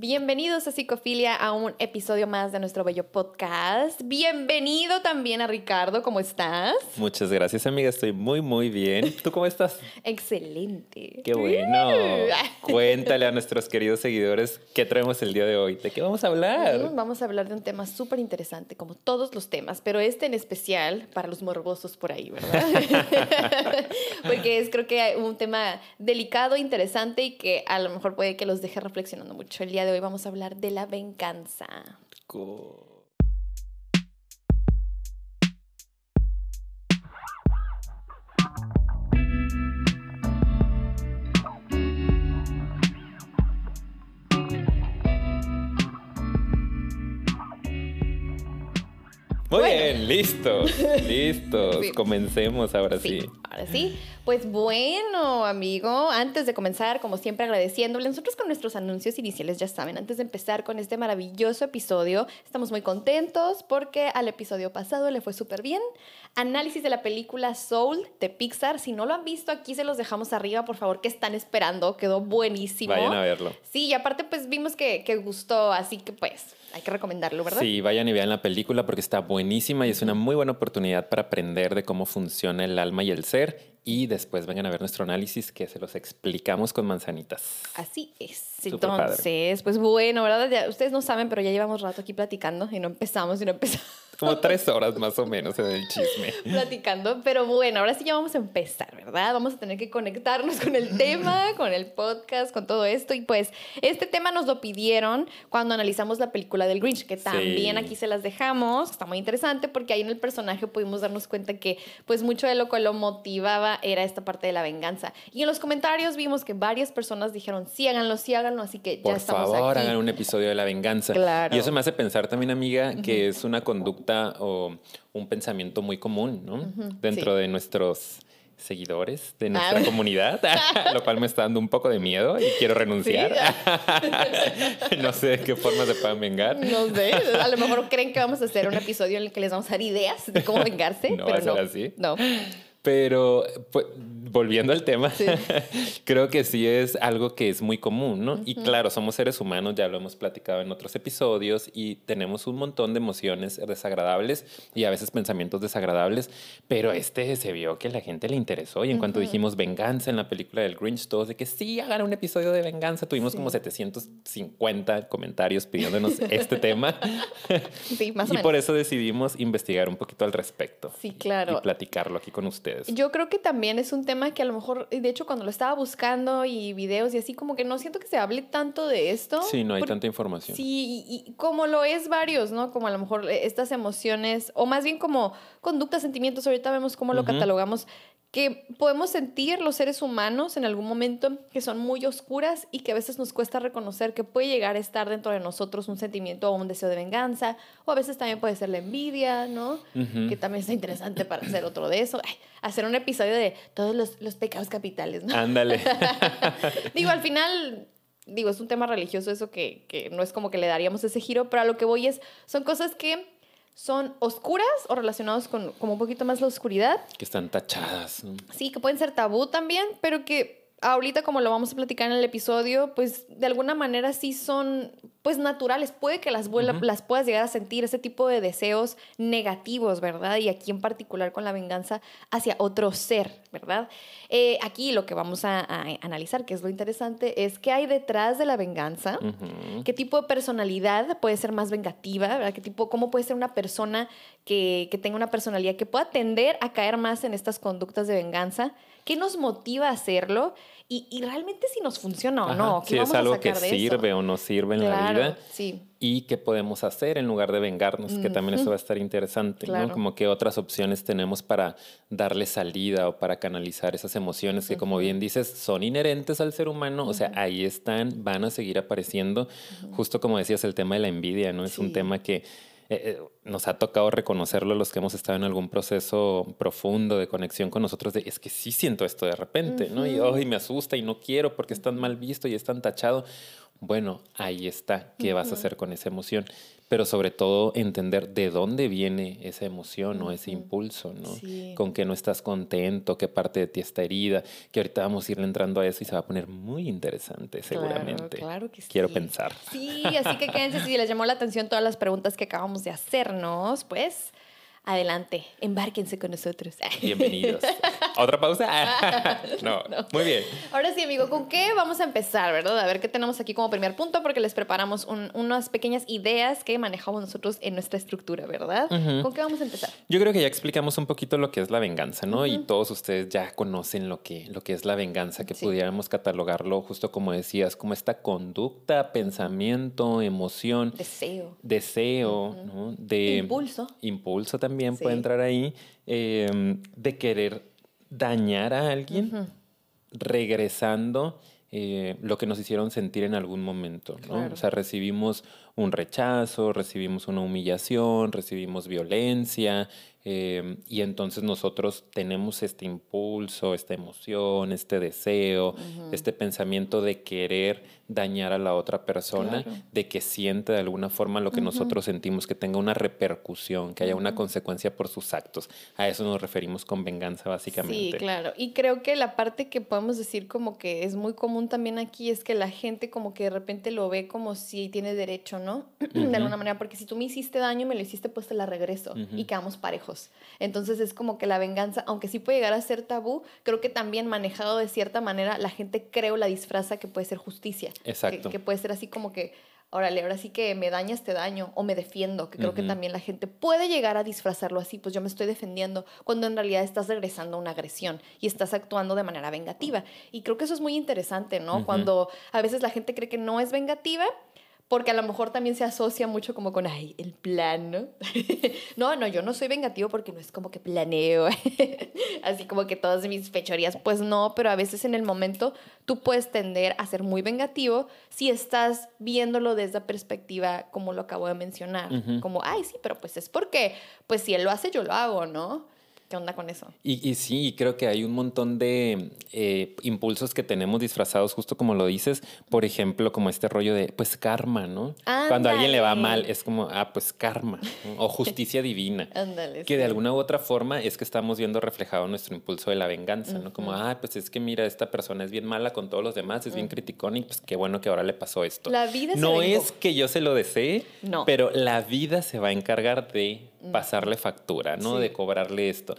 Bienvenidos a Psicofilia, a un episodio más de nuestro bello podcast. Bienvenido también a Ricardo, ¿cómo estás? Muchas gracias, amiga. Estoy muy, muy bien. ¿Tú cómo estás? Excelente. Qué bueno. Cuéntale a nuestros queridos seguidores qué traemos el día de hoy. ¿De qué vamos a hablar? Mm, Vamos a hablar de un tema súper interesante, como todos los temas, pero este en especial para los morbosos por ahí, ¿verdad? Porque es creo que un tema delicado, interesante y que a lo mejor puede que los deje reflexionando mucho. El día de hoy vamos a hablar de la venganza. Muy Bueno. bien, listos, listos. Sí. Comencemos ahora sí. Ahora sí, pues bueno, amigo, antes de comenzar, como siempre, agradeciéndole, nosotros con nuestros anuncios iniciales, ya saben, antes de empezar con este maravilloso episodio, estamos muy contentos porque al episodio pasado le fue súper bien. Análisis de la película Soul de Pixar, si no lo han visto, aquí se los dejamos arriba, por favor, que están esperando, quedó buenísimo. Vayan a verlo. Sí, y aparte, pues vimos que, que gustó, así que pues hay que recomendarlo, ¿verdad? Sí, vayan y vean la película porque está buenísima y es una muy buena oportunidad para aprender de cómo funciona el alma y el ser. Y después vengan a ver nuestro análisis que se los explicamos con manzanitas. Así es. Padre. Entonces, pues bueno, ¿verdad? Ya- ustedes no saben, pero ya llevamos rato aquí platicando y no empezamos y no empezamos Como tres horas más o menos en el chisme. platicando. Pero bueno, ahora sí ya vamos a empezar, ¿verdad? Vamos a tener que conectarnos con el tema, con el podcast, con todo esto. Y pues este tema nos lo pidieron cuando analizamos la película del Grinch, que también Sí. aquí se las dejamos. Está muy interesante porque ahí en el personaje pudimos darnos cuenta que pues mucho de lo que lo motivaba era esta parte de la venganza. Y en los comentarios vimos que varias personas dijeron, sí, háganlo, sí, háganlo. Así que ya Por estamos favor, aquí. hagan un episodio de la venganza. Claro. Y eso me hace pensar también, amiga, que es una conducta o un pensamiento muy común, ¿no? Dentro de nuestros seguidores, de nuestra Ah. comunidad, lo cual me está dando un poco de miedo y quiero renunciar. no sé de qué forma se puedan vengar. No sé, a lo mejor creen que vamos a hacer un episodio en el que les vamos a dar ideas de cómo vengarse, No pero no. así. No. Pero pues, volviendo al tema, Sí. creo que sí es algo que es muy común, ¿no? Y claro, somos seres humanos, ya lo hemos platicado en otros episodios y tenemos un montón de emociones desagradables y a veces pensamientos desagradables, pero este se vio que la gente le interesó y en cuanto dijimos venganza en la película del Grinch, todos de que sí, hagan un episodio de venganza, tuvimos como 750 comentarios pidiéndonos este tema Sí, más o y menos. por eso decidimos investigar un poquito al respecto Sí, claro. y platicarlo aquí con ustedes. Yo creo que también es un tema que a lo mejor, de hecho, cuando lo estaba buscando y videos y así, como que no siento que se hable tanto de esto. Sí, no hay tanta información. Sí, y, y como lo es varios, ¿no? Como a lo mejor eh, estas emociones, o más bien como conductas, sentimientos, ahorita vemos cómo lo catalogamos, que podemos sentir los seres humanos en algún momento que son muy oscuras y que a veces nos cuesta reconocer que puede llegar a estar dentro de nosotros un sentimiento o un deseo de venganza, o a veces también puede ser la envidia, ¿no? Que también está interesante para hacer otro de eso. Ay, hacer un episodio de todos los, los pecados capitales, ¿no? Ándale. Digo, al final, digo, es un tema religioso eso que, que no es como que le daríamos ese giro, pero a lo que voy es, son cosas que son oscuras o relacionados con como un poquito más la oscuridad. que están tachadas. ¿no? Sí, que pueden ser tabú también, pero que ahorita como lo vamos a platicar en el episodio, pues de alguna manera sí son pues naturales. Puede que las, Ujú. las puedas llegar a sentir, ese tipo de deseos negativos, ¿verdad? Y aquí en particular con la venganza hacia otro ser, ¿verdad? Eh, aquí lo que vamos a, a analizar, que es lo interesante, es qué hay detrás de la venganza. ¿Qué tipo de personalidad puede ser más vengativa? ¿verdad? ¿Qué tipo, ¿Cómo puede ser una persona que, que tenga una personalidad que pueda tender a caer más en estas conductas de venganza? ¿Qué nos motiva a hacerlo? Y, y realmente si nos funciona o Ajá, no. ¿Qué Si es a algo que eso? sirve o no sirve en la vida. Sí. Y qué podemos hacer en lugar de vengarnos, que también eso va a estar interesante, Claro. ¿no? Como qué otras opciones tenemos para darle salida o para canalizar esas emociones que, como bien dices, son inherentes al ser humano, o sea, ahí están, van a seguir apareciendo. Justo como decías, el tema de la envidia, ¿no? Es Sí. un tema que eh, eh, nos ha tocado reconocerlo los que hemos estado en algún proceso profundo de conexión con nosotros, de es que sí siento esto de repente, ¿no? Y hoy me asusta y no quiero porque es tan mal visto y es tan tachado. bueno, ahí está, ¿qué vas a hacer con esa emoción? Pero sobre todo entender de dónde viene esa emoción o ese impulso, ¿no? Con que no estás contento, qué parte de ti está herida, que ahorita vamos a ir entrando a eso y se va a poner muy interesante seguramente. Claro, que sí. Quiero pensar. Sí, así que quédense si les llamó la atención todas las preguntas que acabamos de hacernos, pues Adelante, embárquense con nosotros. Bienvenidos. ¿Otra pausa? no. muy bien. Ahora sí, amigo, ¿con qué vamos a empezar, verdad? A ver qué tenemos aquí como primer punto, porque les preparamos unas pequeñas ideas que manejamos nosotros en nuestra estructura, ¿verdad? ¿Con qué vamos a empezar? Yo creo que ya explicamos un poquito lo que es la venganza, ¿no? Y todos ustedes ya conocen lo que, lo que es la venganza, que pudiéramos catalogarlo justo como decías, como esta conducta, pensamiento, emoción. Deseo. Deseo, ¿no? De, impulso. Impulso también puede entrar ahí, em, de querer dañar a alguien, regresando eh, lo que nos hicieron sentir en algún momento. ¿no? O sea, recibimos un rechazo, recibimos una humillación, recibimos violencia, em, y entonces nosotros tenemos este impulso, esta emoción, este deseo, este pensamiento de querer dañar a la otra persona, de que siente de alguna forma lo que nosotros sentimos, que tenga una repercusión, que haya una consecuencia por sus actos. A eso nos referimos con venganza, básicamente. Sí, claro. Y creo que la parte que podemos decir como que es muy común también aquí es que la gente como que de repente lo ve como si tiene derecho, ¿no? De alguna manera, porque si tú me hiciste daño, me lo hiciste, pues te la regreso y quedamos parejos. Entonces es como que la venganza, aunque sí puede llegar a ser tabú, creo que también manejado de cierta manera, la gente creo la disfraza que puede ser justicia. Exacto. Que, puede ser así como que, órale, ahora sí que me dañas, te daño, o me defiendo, que creo que también la gente puede llegar a disfrazarlo así, pues yo me estoy defendiendo, cuando en realidad estás regresando a una agresión y estás actuando de manera vengativa. Y creo que eso es muy interesante, ¿no? Cuando a veces la gente cree que no es vengativa porque a lo mejor también se asocia mucho como con, ay, el plan, ¿no? no, no, yo no soy vengativo porque no es como que planeo, así como que todas mis fechorías, pues no, pero a veces en el momento tú puedes tender a ser muy vengativo si estás viéndolo desde la perspectiva como lo acabo de mencionar, como, ay, sí, pero pues es porque, pues si él lo hace, yo lo hago, ¿no? ¿Qué onda con eso? Y, y sí, creo que hay un montón de eh, impulsos que tenemos disfrazados, justo como lo dices. Por ejemplo, como este rollo de, pues, karma, ¿no? Cuando a alguien le va mal, es como, ah, pues, karma. O justicia divina. Ándale. Que de alguna u otra forma es que estamos viendo reflejado nuestro impulso de la venganza, ¿no? Como, ah, pues es que mira, esta persona es bien mala con todos los demás, es bien criticón y pues qué bueno que ahora le pasó esto. La vida No es que yo se lo desee, no. pero la vida se va a encargar de pasarle factura, ¿no? De cobrarle esto.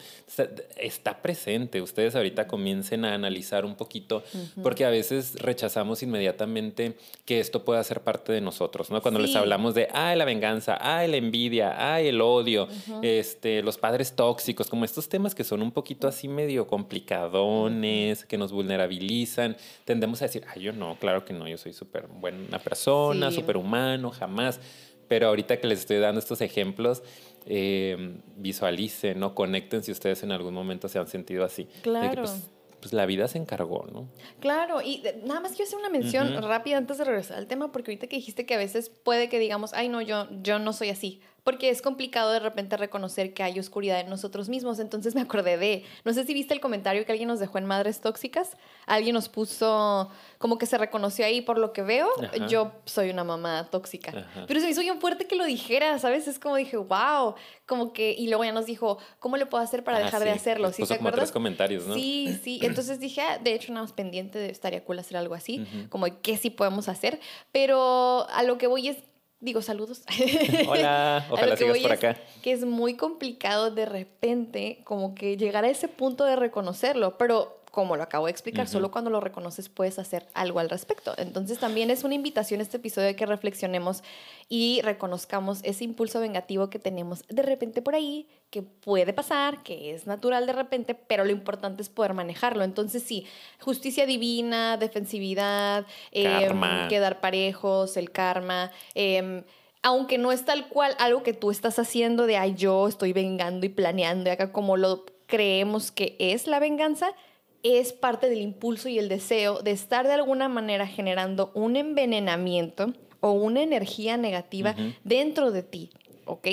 Está presente. Ustedes ahorita comiencen a analizar un poquito, porque a veces rechazamos inmediatamente que esto pueda ser parte de nosotros, ¿no? Cuando les hablamos de, ay, la venganza, ay, la envidia, ay, el odio, este, los padres tóxicos, como estos temas que son un poquito así medio complicadones, que nos vulnerabilizan, tendemos a decir, ay, yo no, claro que no, yo soy súper buena persona, súper humano, jamás. Pero ahorita que les estoy dando estos ejemplos, eh, visualicen, ¿no? Conecten si ustedes en algún momento se han sentido así. Claro. Pues, pues, la vida se encargó, ¿no? Claro, y nada más quiero hacer una mención rápida antes de regresar al tema, porque ahorita que dijiste que a veces puede que digamos, ay, no, yo, yo no soy así porque es complicado de repente reconocer que hay oscuridad en nosotros mismos. Entonces me acordé de, no sé si viste el comentario que alguien nos dejó en Madres Tóxicas, alguien nos puso como que se reconoció ahí por lo que veo, yo soy una mamá tóxica. Pero se me hizo bien fuerte que lo dijera, ¿sabes? Es como dije, wow, como que, y luego ya nos dijo, ¿cómo le puedo hacer para ah, dejar de hacerlo? ¿Sí, puso como tres comentarios, ¿no? Sí, sí. Entonces dije, ah, de hecho, nada más pendiente, de, estaría cool hacer algo así, como de qué sí podemos hacer. Pero a lo que voy es digo saludos. Hola, ojalá sigas por acá. que es muy complicado de repente como que llegar a ese punto de reconocerlo, pero como lo acabo de explicar, solo cuando lo reconoces puedes hacer algo al respecto. Entonces también es una invitación este episodio de que reflexionemos y reconozcamos ese impulso vengativo que tenemos de repente por ahí, que puede pasar, que es natural de repente, pero lo importante es poder manejarlo. Entonces sí, justicia divina, defensividad, eh, quedar parejos, el karma. Em, aunque no es tal cual algo que tú estás haciendo de, ay, yo estoy vengando y planeando, y acá como lo creemos que es la venganza, es parte del impulso y el deseo de estar de alguna manera generando un envenenamiento o una energía negativa dentro de ti, ¿ok?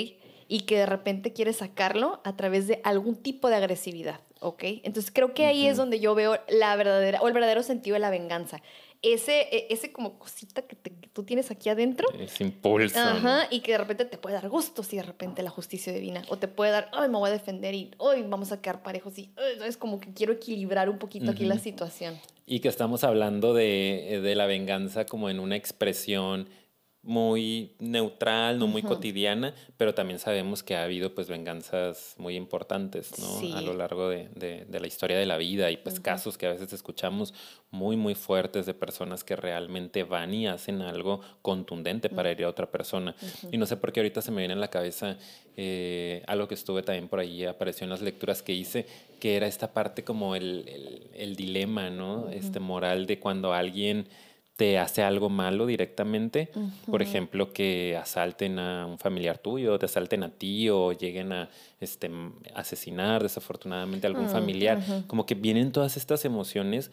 Y que de repente quieres sacarlo a través de algún tipo de agresividad, ¿ok? Entonces creo que ahí es donde yo veo la verdadera o el verdadero sentido de la venganza. Ese, e, ese como cosita que, tú tienes aquí adentro. Ese impulso. Ajá, y que de repente te puede dar gusto si de repente la justicia divina, o te puede dar, ay, me voy a defender y hoy vamos a quedar parejos y es como que quiero equilibrar un poquito aquí la situación. Y que estamos hablando de, de la venganza como en una expresión muy neutral, no muy cotidiana, pero también sabemos que ha habido pues venganzas muy importantes, ¿no? A lo largo de, de, la historia de la vida y pues casos que a veces escuchamos muy, muy fuertes de personas que realmente van y hacen algo contundente para herir a otra persona. Y no sé por qué ahorita se me viene en la cabeza eh, algo que estuve también por ahí, apareció en las lecturas que hice, que era esta parte como el, el, el dilema, ¿no? Este moral de cuando alguien te hace algo malo directamente, por ejemplo, que asalten a un familiar tuyo, te asalten a ti o lleguen a este, asesinar desafortunadamente a algún mm, familiar, como que vienen todas estas emociones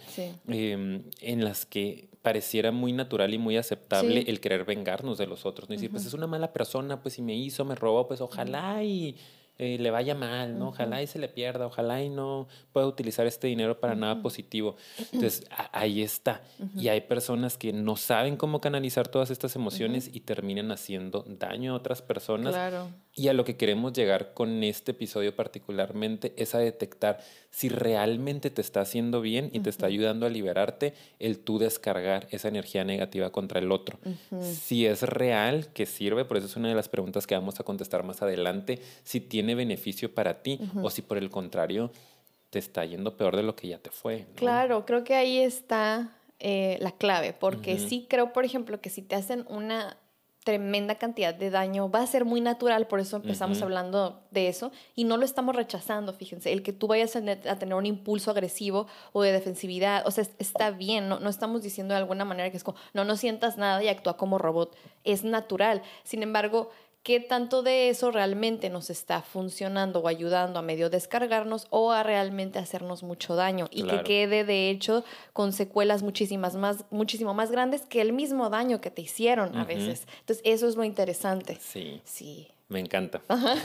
em, en las que pareciera muy natural y muy aceptable el querer vengarnos de los otros, ¿no? Y decir, pues es una mala persona, pues si me hizo, me robó, pues ojalá y eh, le vaya mal, ¿no? Ojalá y se le pierda, ojalá y no pueda utilizar este dinero para nada positivo. Entonces, ahí está. Y hay personas que no saben cómo canalizar todas estas emociones y terminan haciendo daño a otras personas. Claro. Y a lo que queremos llegar con este episodio particularmente es a detectar si realmente te está haciendo bien y te está ayudando a liberarte el tú descargar esa energía negativa contra el otro. Si es real que sirve, por eso es una de las preguntas que vamos a contestar más adelante, si tiene beneficio para ti o si por el contrario te está yendo peor de lo que ya te fue. Claro, creo que ahí está eh, la clave, porque sí creo, por ejemplo, que si te hacen una tremenda cantidad de daño, va a ser muy natural, por eso empezamos hablando de eso, y no lo estamos rechazando, fíjense, el que tú vayas a, tener un impulso agresivo o de defensividad, o sea, está bien, no, no estamos diciendo de alguna manera que es como, no, no sientas nada y actúa como robot, es natural, sin embargo, qué tanto de eso realmente nos está funcionando o ayudando a medio descargarnos o a realmente hacernos mucho daño y que quede de hecho con secuelas muchísimas más, muchísimo más grandes que el mismo daño que te hicieron a veces. Entonces, eso es lo interesante. Sí. Sí. Me encanta.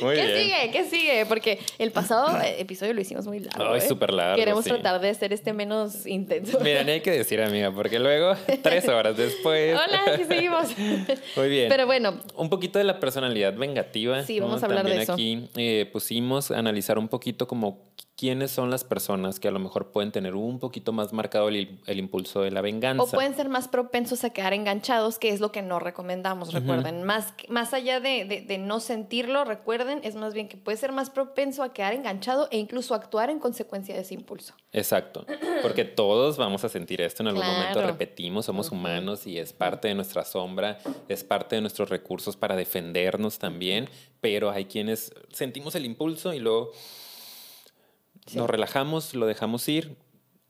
¿Qué sigue? ¿Qué sigue? Porque el pasado episodio lo hicimos muy largo. es ¿eh? súper largo. Queremos tratar de hacer este menos intenso. Mira, ni hay que decir, amiga, porque luego, tres horas después. Hola, aquí seguimos. Muy bien. Pero bueno. Un poquito de la personalidad vengativa. Sí, vamos a hablar de eso. Aquí eh, pusimos a analizar un poquito como quiénes son las personas que a lo mejor pueden tener un poquito más marcado el, impulso de la venganza. O pueden ser más propensos a quedar enganchados, que es lo que no recomendamos, recuerden. más, más allá de, de, no sentirlo, recuerden, es más bien que puede ser más propenso a quedar enganchado e incluso actuar en consecuencia de ese impulso. Exacto, porque todos vamos a sentir esto en algún momento, repetimos, somos humanos y es parte de nuestra sombra, es parte de nuestros recursos para defendernos también, pero hay quienes sentimos el impulso y luego nos relajamos, lo dejamos ir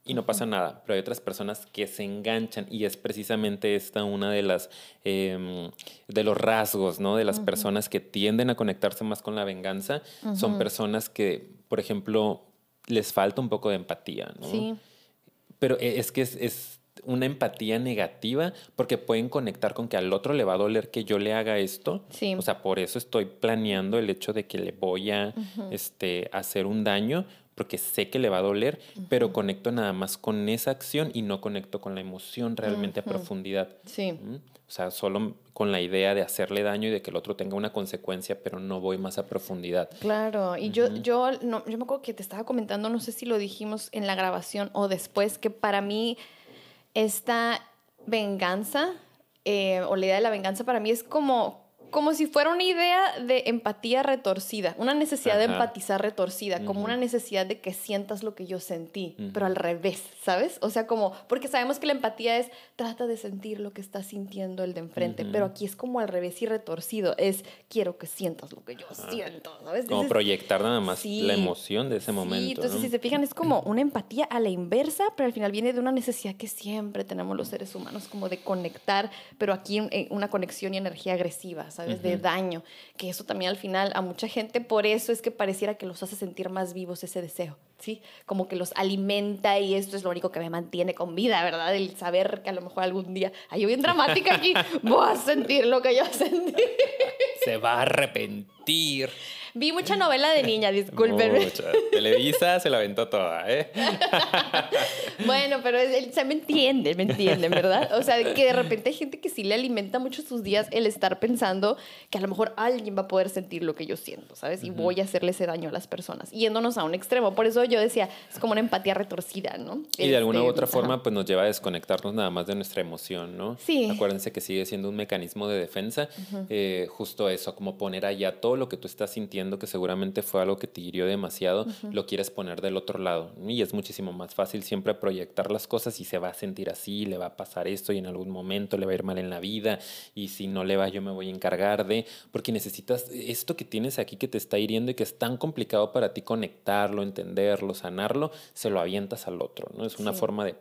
y no pasa nada. Pero hay otras personas que se enganchan y es precisamente esta una de las em, de los rasgos, ¿no? De las personas que tienden a conectarse más con la venganza. Son personas que, por ejemplo, les falta un poco de empatía, ¿no? Sí. Pero e, es que es, una empatía negativa porque pueden conectar con que al otro le va a doler que yo le haga esto. Sí. O sea, por eso estoy planeando el hecho de que le voy a este, hacer un daño porque sé que le va a doler, pero conecto nada más con esa acción y no conecto con la emoción realmente a profundidad. Sí. O sea, solo con la idea de hacerle daño y de que el otro tenga una consecuencia, pero no voy más a profundidad. Claro, y yo, yo, no, yo me acuerdo que te estaba comentando, no sé si lo dijimos en la grabación o después, que para mí esta venganza, eh, o la idea de la venganza para mí es como como si fuera una idea de empatía retorcida, una necesidad de empatizar retorcida, como una necesidad de que sientas lo que yo sentí, pero al revés, ¿sabes? O sea, como, porque sabemos que la empatía es, trata de sentir lo que está sintiendo el de enfrente, pero aquí es como al revés y retorcido, es, quiero que sientas lo que yo siento, ¿sabes? Como proyectar nada más la emoción de ese momento. Sí, entonces si se fijan, es como una empatía a la inversa, pero al final viene de una necesidad que siempre tenemos los seres humanos, como de conectar, pero aquí una conexión y energía agresiva, ¿sabes? De daño, que eso también al final a mucha gente, por eso es que pareciera que los hace sentir más vivos ese deseo, ¿sí? Como que los alimenta y esto es lo único que me mantiene con vida, ¿verdad? El saber que a lo mejor algún día, ay, yo bien dramática aquí, voy a sentir lo que yo sentí. Se va a arrepentir. Vi mucha novela de niña, discúlpenme. Mucha. Televisa se la aventó toda, ¿eh? bueno, pero se me entiende, me entienden, ¿verdad? O sea, que de repente hay gente que sí le alimenta mucho sus días el estar pensando que a lo mejor alguien va a poder sentir lo que yo siento, ¿sabes? Y voy a hacerle ese daño a las personas, yéndonos a un extremo. Por eso yo decía, es como una empatía retorcida, ¿no? Y de alguna u este, otra forma, pues nos lleva a desconectarnos nada más de nuestra emoción, ¿no? Sí. Acuérdense que sigue siendo un mecanismo de defensa, eh, justo eso, como poner allá todo lo que tú estás sintiendo, que seguramente fue algo que te hirió demasiado, lo quieres poner del otro lado. Y es muchísimo más fácil siempre proyectar las cosas y se va a sentir así, le va a pasar esto y en algún momento le va a ir mal en la vida y si no le va yo me voy a encargar de, porque necesitas esto que tienes aquí que te está hiriendo y que es tan complicado para ti conectarlo, entenderlo, sanarlo, se lo avientas al otro, ¿no? Es una forma de...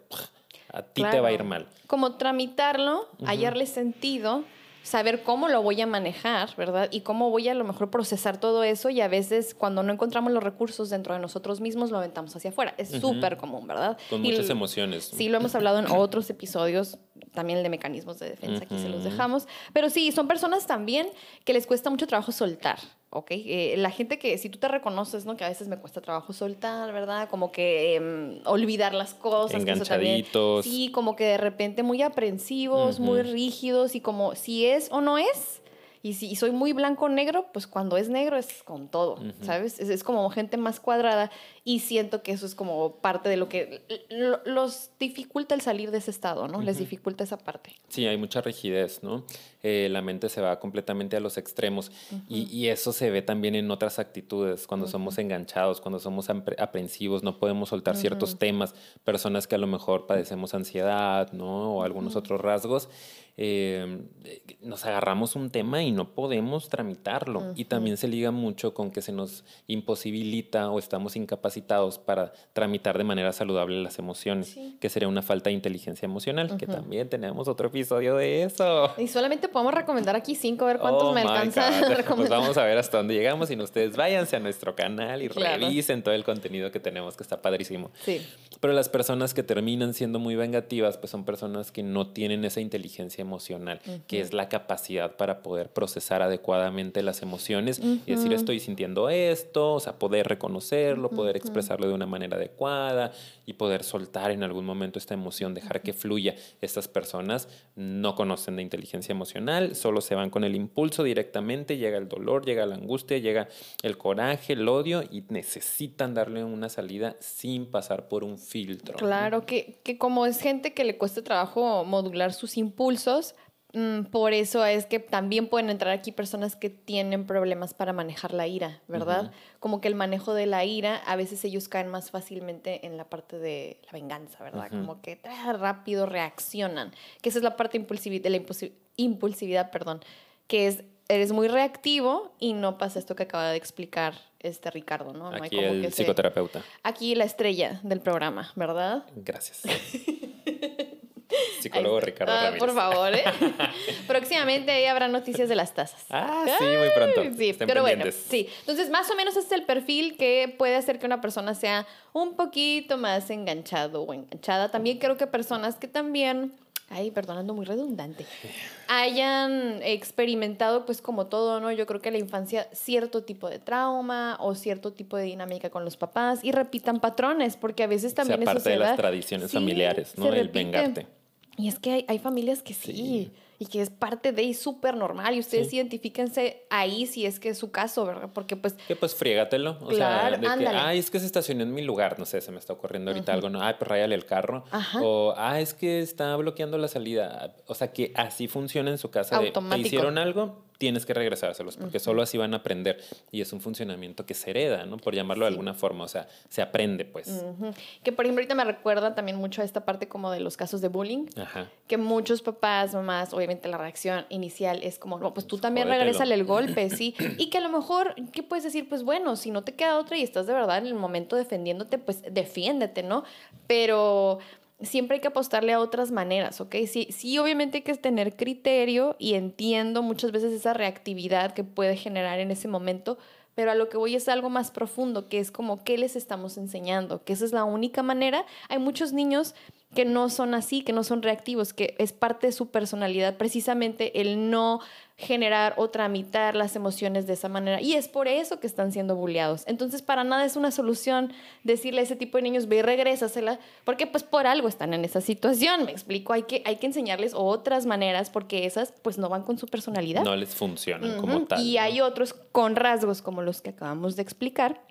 A ti te va a ir mal. Como tramitarlo, hallarle sentido saber cómo lo voy a manejar, ¿verdad? Y cómo voy a, lo mejor procesar todo eso y a veces cuando no encontramos los recursos dentro de nosotros mismos lo aventamos hacia afuera. Es súper común, ¿verdad? Con muchas emociones. Sí, lo hemos hablado en otros episodios también de mecanismos de defensa, aquí se los dejamos. Pero sí, son personas también que les cuesta mucho trabajo soltar, ¿ok? Eh, la gente que, si tú te reconoces, ¿no? Que a veces me cuesta trabajo soltar, ¿verdad? Como que em, olvidar las cosas. Enganchaditos. sí, como que de repente muy aprensivos, muy rígidos y como si es o no es, y si soy muy blanco-negro, pues cuando es negro es con todo, ¿sabes? Es, como gente más cuadrada y siento que eso es como parte de lo que los dificulta el salir de ese estado, ¿no? Les dificulta esa parte. Sí, hay mucha rigidez, ¿no? Eh, la mente se va completamente a los extremos y, eso se ve también en otras actitudes, cuando somos enganchados, cuando somos aprensivos, no podemos soltar ciertos temas, personas que a lo mejor padecemos ansiedad, ¿no? O algunos otros rasgos. Eh, nos agarramos un tema y no podemos tramitarlo. Y también se liga mucho con que se nos imposibilita o estamos incapacitados para tramitar de manera saludable las emociones, que sería una falta de inteligencia emocional, que también tenemos otro episodio de eso. Y solamente podemos recomendar aquí cinco, a ver cuántos oh me alcanzan. Pues vamos a ver hasta dónde llegamos y ustedes váyanse a nuestro canal y revisen todo el contenido que tenemos, que está padrísimo. Sí. Pero las personas que terminan siendo muy vengativas, pues son personas que no tienen esa inteligencia emocional, que es la capacidad para poder procesar adecuadamente las emociones y decir estoy sintiendo esto, o sea, poder reconocerlo, poder expresarlo de una manera adecuada y poder soltar en algún momento esta emoción, dejar que fluya. Estas personas no conocen de inteligencia emocional, solo se van con el impulso directamente, llega el dolor, llega la angustia, llega el coraje, el odio y necesitan darle una salida sin pasar por un filtro. Claro, que, que como es gente que le cuesta trabajo modular sus impulsos, por eso es que también pueden entrar aquí personas que tienen problemas para manejar la ira, ¿verdad? Como que el manejo de la ira, a veces ellos caen más fácilmente en la parte de la venganza, ¿verdad? Como que rápido reaccionan, que esa es la parte de la impulsividad, perdón, que es eres muy reactivo y no pasa esto que acaba de explicar este Ricardo, ¿no? Aquí hay como el psicoterapeuta. Aquí la estrella del programa, ¿verdad? Gracias. Psicólogo Ricardo ah, Por favor, ¿eh? Próximamente ahí habrá noticias de las tasas. Ah, sí, muy pronto. Sí, pero bueno, sí. Entonces, más o menos este es el perfil que puede hacer que una persona sea un poquito más enganchado o enganchada. También creo que personas que también ay, perdonando muy redundante, hayan experimentado pues como todo, ¿no? Yo creo que la infancia cierto tipo de trauma o cierto tipo de dinámica con los papás y repitan patrones, porque a veces también o parte de las tradiciones familiares, ¿no? El vengarte. Y es que hay, hay familias que sí y que es parte de y súper normal y ustedes identifíquense ahí si es que es su caso, ¿verdad? Porque pues... Que pues friégatelo. O sea, de que, ay, es que se estacionó en mi lugar, no sé, se me está ocurriendo ahorita algo, ¿no? Ay, pues ráyale el carro. O, ah, es que está bloqueando la salida. O sea, que así funciona en su casa. De, ¿Te hicieron algo? Tienes que regresárselos, porque solo así van a aprender. Y es un funcionamiento que se hereda, ¿no? Por llamarlo de alguna forma, o sea, se aprende, pues. Que por ejemplo, ahorita me recuerda también mucho a esta parte como de los casos de bullying, que muchos papás, mamás, obviamente la reacción inicial es como, no, pues tú también regresale el golpe, sí. Y que a lo mejor, ¿qué puedes decir? Pues bueno, si no te queda otra y estás de verdad en el momento defendiéndote, pues defiéndete, ¿no? Pero siempre hay que apostarle a otras maneras, ¿ok? Sí, sí, obviamente hay que tener criterio y entiendo muchas veces esa reactividad que puede generar en ese momento, pero a lo que voy es algo más profundo, que es como qué les estamos enseñando, que esa es la única manera. Hay muchos niños que no son así, que no son reactivos, que es parte de su personalidad, precisamente el no generar o tramitar las emociones de esa manera. Y es por eso que están siendo bulleados. Entonces, para nada es una solución decirle a ese tipo de niños, ve y regrésasela, porque pues por algo están en esa situación, me explico, hay que, hay que enseñarles otras maneras porque esas pues no van con su personalidad. No les funcionan como tal. Y hay otros con rasgos como los que acabamos de explicar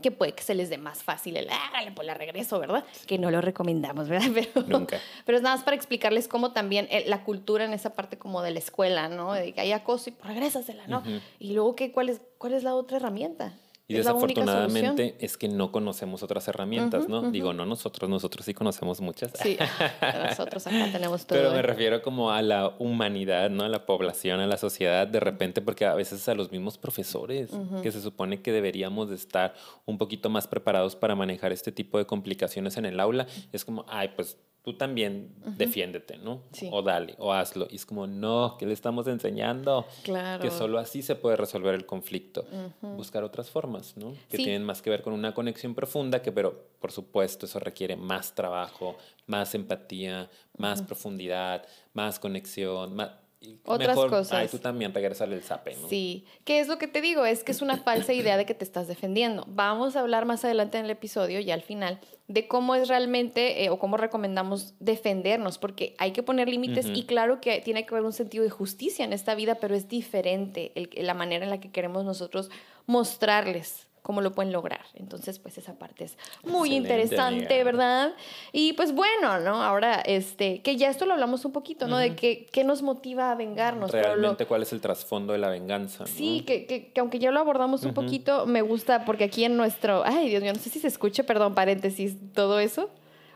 que puede que se les dé más fácil el, hágale, pues la regreso, ¿verdad? Que no lo recomendamos, ¿verdad? Pero, Nunca. Pero es nada más para explicarles cómo también eh, la cultura en esa parte como de la escuela, ¿no? De que hay acoso y pues regrésasela, ¿no? Y luego, ¿qué, cuál, es, ¿cuál es la otra herramienta? Y desafortunadamente es que no conocemos otras herramientas, ¿no? Digo, no nosotros, nosotros sí conocemos muchas. Sí, nosotros acá tenemos todo. Pero me refiero como a la humanidad, ¿no? A la población, a la sociedad, de repente, porque a veces a los mismos profesores, que se supone que deberíamos de estar un poquito más preparados para manejar este tipo de complicaciones en el aula, es como, ay, pues tú también defiéndete, ¿no? Sí. O dale, o hazlo. Y es como, no, ¿qué le estamos enseñando? Claro. Que solo así se puede resolver el conflicto. Buscar otras formas, ¿no? Que Sí. tienen más que ver con una conexión profunda, que pero por supuesto eso requiere más trabajo, más empatía, más profundidad, más conexión, más... y Otras mejor, cosas. Ay, tú también regresarle el zape, ¿no? Sí, ¿qué es lo que te digo? Es que es una falsa idea de que te estás defendiendo. Vamos a hablar más adelante en el episodio, ya al final, de cómo es realmente eh, o cómo recomendamos defendernos, porque hay que poner límites y claro que tiene que haber un sentido de justicia en esta vida, pero es diferente el- la manera en la que queremos nosotros mostrarles cómo lo pueden lograr. Entonces, pues esa parte es muy Excelente, interesante, amiga. ¿verdad? Y pues bueno, ¿no? Ahora, este, que ya esto lo hablamos un poquito, ¿no? De que, qué nos motiva a vengarnos. pero lo- Realmente, ¿cuál es el trasfondo de la venganza? ¿no? Sí, que, que, que aunque ya lo abordamos un poquito, me gusta porque aquí en nuestro... Ay, Dios mío, no sé si se escuche, perdón, paréntesis, todo eso.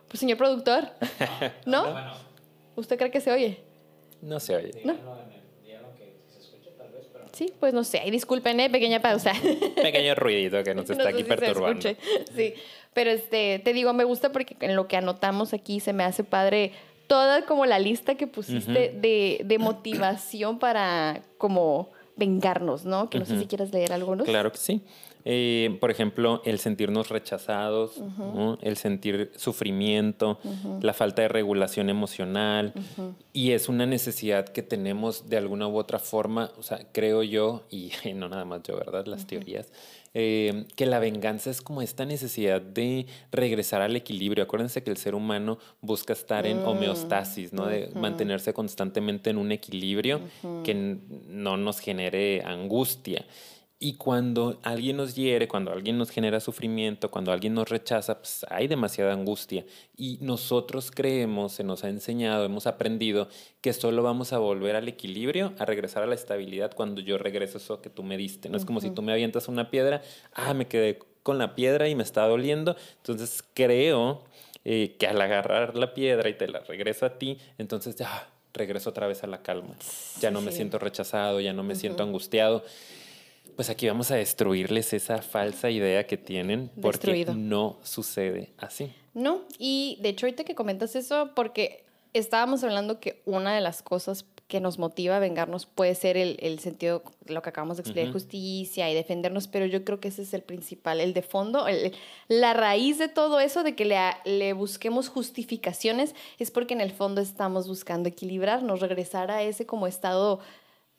Pues señor productor, ¿no? ¿Usted cree que se oye? No se oye. No. Sí, pues no sé, Ay, disculpen, ¿eh? pequeña pausa. Pequeño ruidito que nos No está sé aquí si se perturbando. escuche. Sí, pero este, te digo, me gusta porque en lo que anotamos aquí se me hace padre toda como la lista que pusiste de, de motivación para como vengarnos, ¿no? Que no sé si quieras leer algunos. Claro que sí. Eh, por ejemplo, el sentirnos rechazados, ¿no? el sentir sufrimiento, la falta de regulación emocional. Y es una necesidad que tenemos de alguna u otra forma, o sea, creo yo, y no nada más yo, ¿verdad? Las teorías, eh, que la venganza es como esta necesidad de regresar al equilibrio. Acuérdense que el ser humano busca estar en homeostasis, ¿no? De mantenerse constantemente en un equilibrio que no nos genere angustia. Y cuando alguien nos hiere, cuando alguien nos genera sufrimiento, cuando alguien nos rechaza, pues hay demasiada angustia. Y nosotros creemos, se nos ha enseñado, hemos aprendido que solo vamos a volver al equilibrio, a regresar a la estabilidad cuando yo regreso eso que tú me diste. No es como si tú me avientas una piedra, ah, me quedé con la piedra y me está doliendo. Entonces creo eh, que al agarrar la piedra y te la regreso a ti, entonces ya regreso otra vez a la calma. Ya no me siento rechazado, ya no me siento angustiado. Pues aquí vamos a destruirles esa falsa idea que tienen porque Destruido. no sucede así. No, y de hecho ahorita que comentas eso, porque estábamos hablando que una de las cosas que nos motiva a vengarnos puede ser el, el sentido, lo que acabamos de explicar, justicia y defendernos, pero yo creo que ese es el principal, el de fondo, el- la raíz de todo eso, de que le, le busquemos justificaciones, es porque en el fondo estamos buscando equilibrarnos, regresar a ese como estado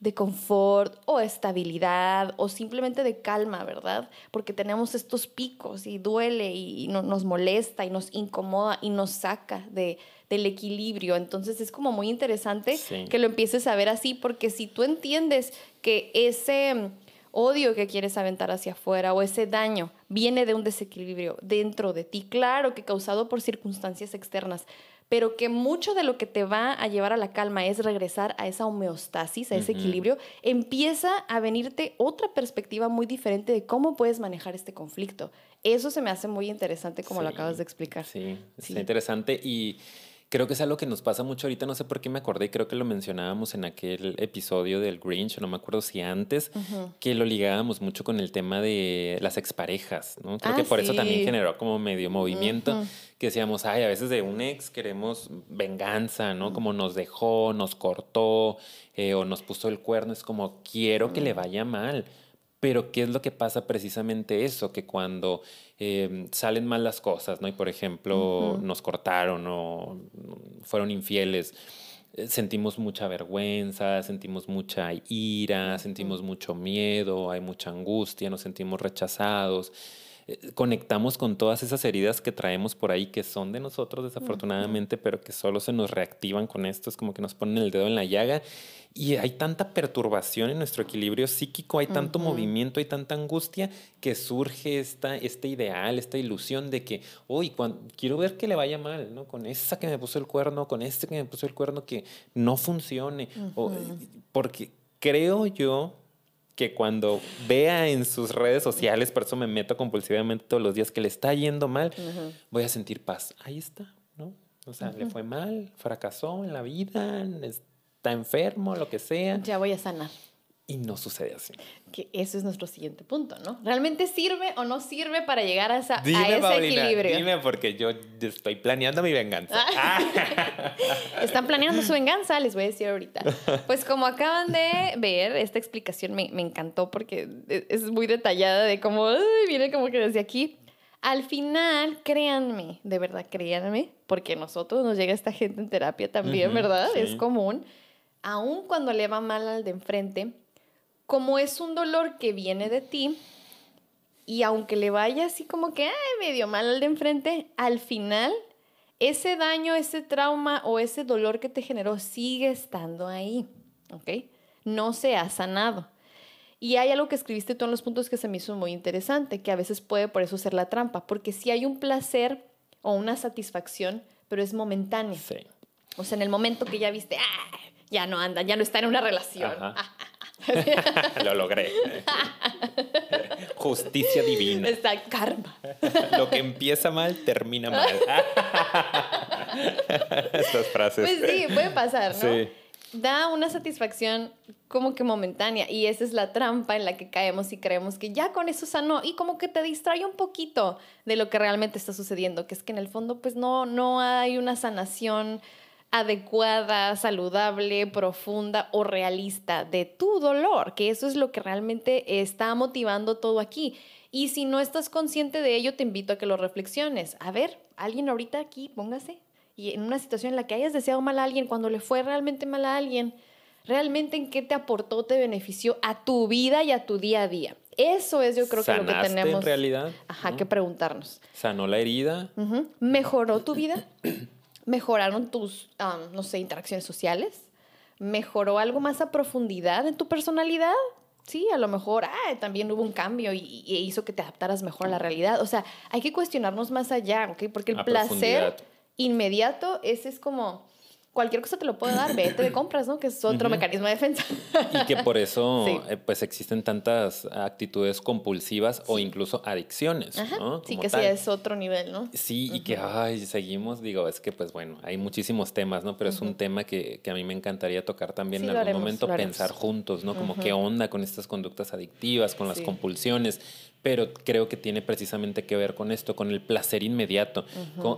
de confort o estabilidad o simplemente de calma, ¿verdad? Porque tenemos estos picos y duele y no- nos molesta y nos incomoda y nos saca de, del equilibrio. Entonces es como muy interesante Sí. que lo empieces a ver así porque si tú entiendes que ese mm, odio que quieres aventar hacia afuera o ese daño viene de un desequilibrio dentro de ti, claro que causado por circunstancias externas, pero que mucho de lo que te va a llevar a la calma es regresar a esa homeostasis, a ese equilibrio, empieza a venirte otra perspectiva muy diferente de cómo puedes manejar este conflicto. Eso se me hace muy interesante como lo acabas de explicar. Sí, está Sí. interesante y creo que es algo que nos pasa mucho ahorita, no sé por qué me acordé, creo que lo mencionábamos en aquel episodio del Grinch, no me acuerdo si antes, que lo ligábamos mucho con el tema de las exparejas, ¿no? Creo Ah, que por eso también generó como medio movimiento, que decíamos, ay, a veces de un ex queremos venganza, ¿no? Como nos dejó, nos cortó eh, o nos puso el cuerno, es como, quiero que le vaya mal. Pero ¿qué es lo que pasa precisamente eso? Que cuando eh, salen mal las cosas, ¿no? Y por ejemplo, nos cortaron o fueron infieles, eh, sentimos mucha vergüenza, sentimos mucha ira, sentimos mucho miedo, hay mucha angustia, nos sentimos rechazados. Eh, conectamos con todas esas heridas que traemos por ahí, que son de nosotros desafortunadamente, pero que solo se nos reactivan con esto, es como que nos ponen el dedo en la llaga. Y hay tanta perturbación en nuestro equilibrio psíquico, hay tanto movimiento, hay tanta angustia, que surge esta, este ideal, esta ilusión de que, uy, quiero ver que le vaya mal, ¿no? Con esa que me puso el cuerno, con este que me puso el cuerno, que no funcione. porque creo yo que cuando vea en sus redes sociales, por eso me meto compulsivamente todos los días, que le está yendo mal, voy a sentir paz. Ahí está, ¿no? O sea, le fue mal, fracasó en la vida, está enfermo, lo que sea. Ya voy a sanar. Y no sucede así. Que eso es nuestro siguiente punto, ¿no? ¿Realmente sirve o no sirve para llegar a, esa, ese equilibrio? Dime, porque yo estoy planeando mi venganza. Ah. Están planeando su venganza, les voy a decir ahorita. Pues como acaban de ver, esta explicación me, me encantó porque e, es muy detallada de cómo, viene como que desde aquí. Al final, créanme, de verdad, créanme, porque nosotros nos llega esta gente en terapia también, ¿verdad? Es común. Aún cuando le va mal al de enfrente, como es un dolor que viene de ti, y aunque le vaya así como que, ay, medio mal al de enfrente, al final ese daño, ese trauma o ese dolor que te generó sigue estando ahí, ¿ok? No se ha sanado. Y hay algo que escribiste tú en los puntos que se me hizo muy interesante, que a veces puede por eso ser la trampa, porque si hay un placer o una satisfacción, pero es momentáneo. Sí. O sea, en el momento que ya viste, ah, ya no anda, ya no está en una relación. Lo logré. Justicia divina. Está karma. Lo que empieza mal, termina mal. Estas frases. Pues sí, puede pasar, ¿no? Sí. Da una satisfacción como que momentánea y esa es la trampa en la que caemos y creemos que ya con eso sanó y como que te distrae un poquito de lo que realmente está sucediendo, que es que en el fondo pues no, no hay una sanación adecuada, saludable, profunda o realista de tu dolor, que eso es lo que realmente está motivando todo aquí. Y si no estás consciente de ello, te invito a que lo reflexiones. A ver, alguien ahorita aquí, póngase. Y en una situación en la que hayas deseado mal a alguien, cuando le fue realmente mal a alguien, realmente en qué te aportó, te benefició a tu vida y a tu día a día. Eso es yo creo que lo que tenemos en realidad, ajá, que preguntarnos. ¿Sanó la herida? ¿Mejoró tu vida? mejoraron tus, no sé, interacciones sociales, mejoró algo más a profundidad en tu personalidad. Sí, a lo mejor ah, también hubo un cambio y, hizo que te adaptaras mejor a la realidad. O sea, hay que cuestionarnos más allá, ¿ok? Porque el placer inmediato, ese es como cualquier cosa te lo puede dar, vete de compras, ¿no? Que es otro mecanismo de defensa. Y que por eso eh, pues existen tantas actitudes compulsivas o incluso adicciones, ¿no? sí, que sí es otro nivel, ¿no? Sí, y que, ay, seguimos, digo, es que pues bueno, hay muchísimos temas, ¿no? Pero es un tema que, que, a mí me encantaría tocar también en algún momento, pensar juntos, ¿no? Como qué onda con estas conductas adictivas, con las compulsiones pero creo que tiene precisamente que ver con esto, con el placer inmediato.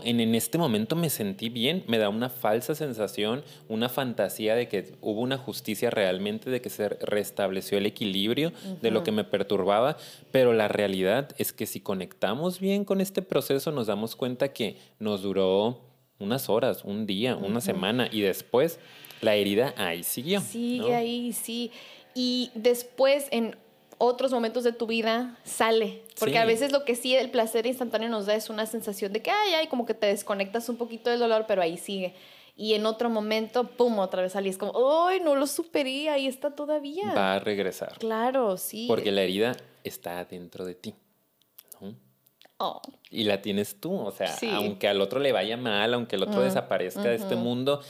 en, en, este momento me sentí bien, me da una falsa sensación, una fantasía de que hubo una justicia realmente, de que se restableció el equilibrio de lo que me perturbaba, pero la realidad es que si conectamos bien con este proceso nos damos cuenta que nos duró unas horas, un día, una semana y después la herida ahí siguió. Sigue ahí, sí. Y después en otros momentos de tu vida sale. Porque a veces lo que sí el placer instantáneo nos da es una sensación de que, ay, ay, como que te desconectas un poquito del dolor, pero ahí sigue. Y en otro momento, pum, otra vez salís como, ay, no lo superé, ahí está todavía. Va a regresar. Claro, sí. Porque la herida está dentro de ti. Oh. Y la tienes tú, o sea, aunque al otro le vaya mal, aunque el otro mm, desaparezca de este mundo,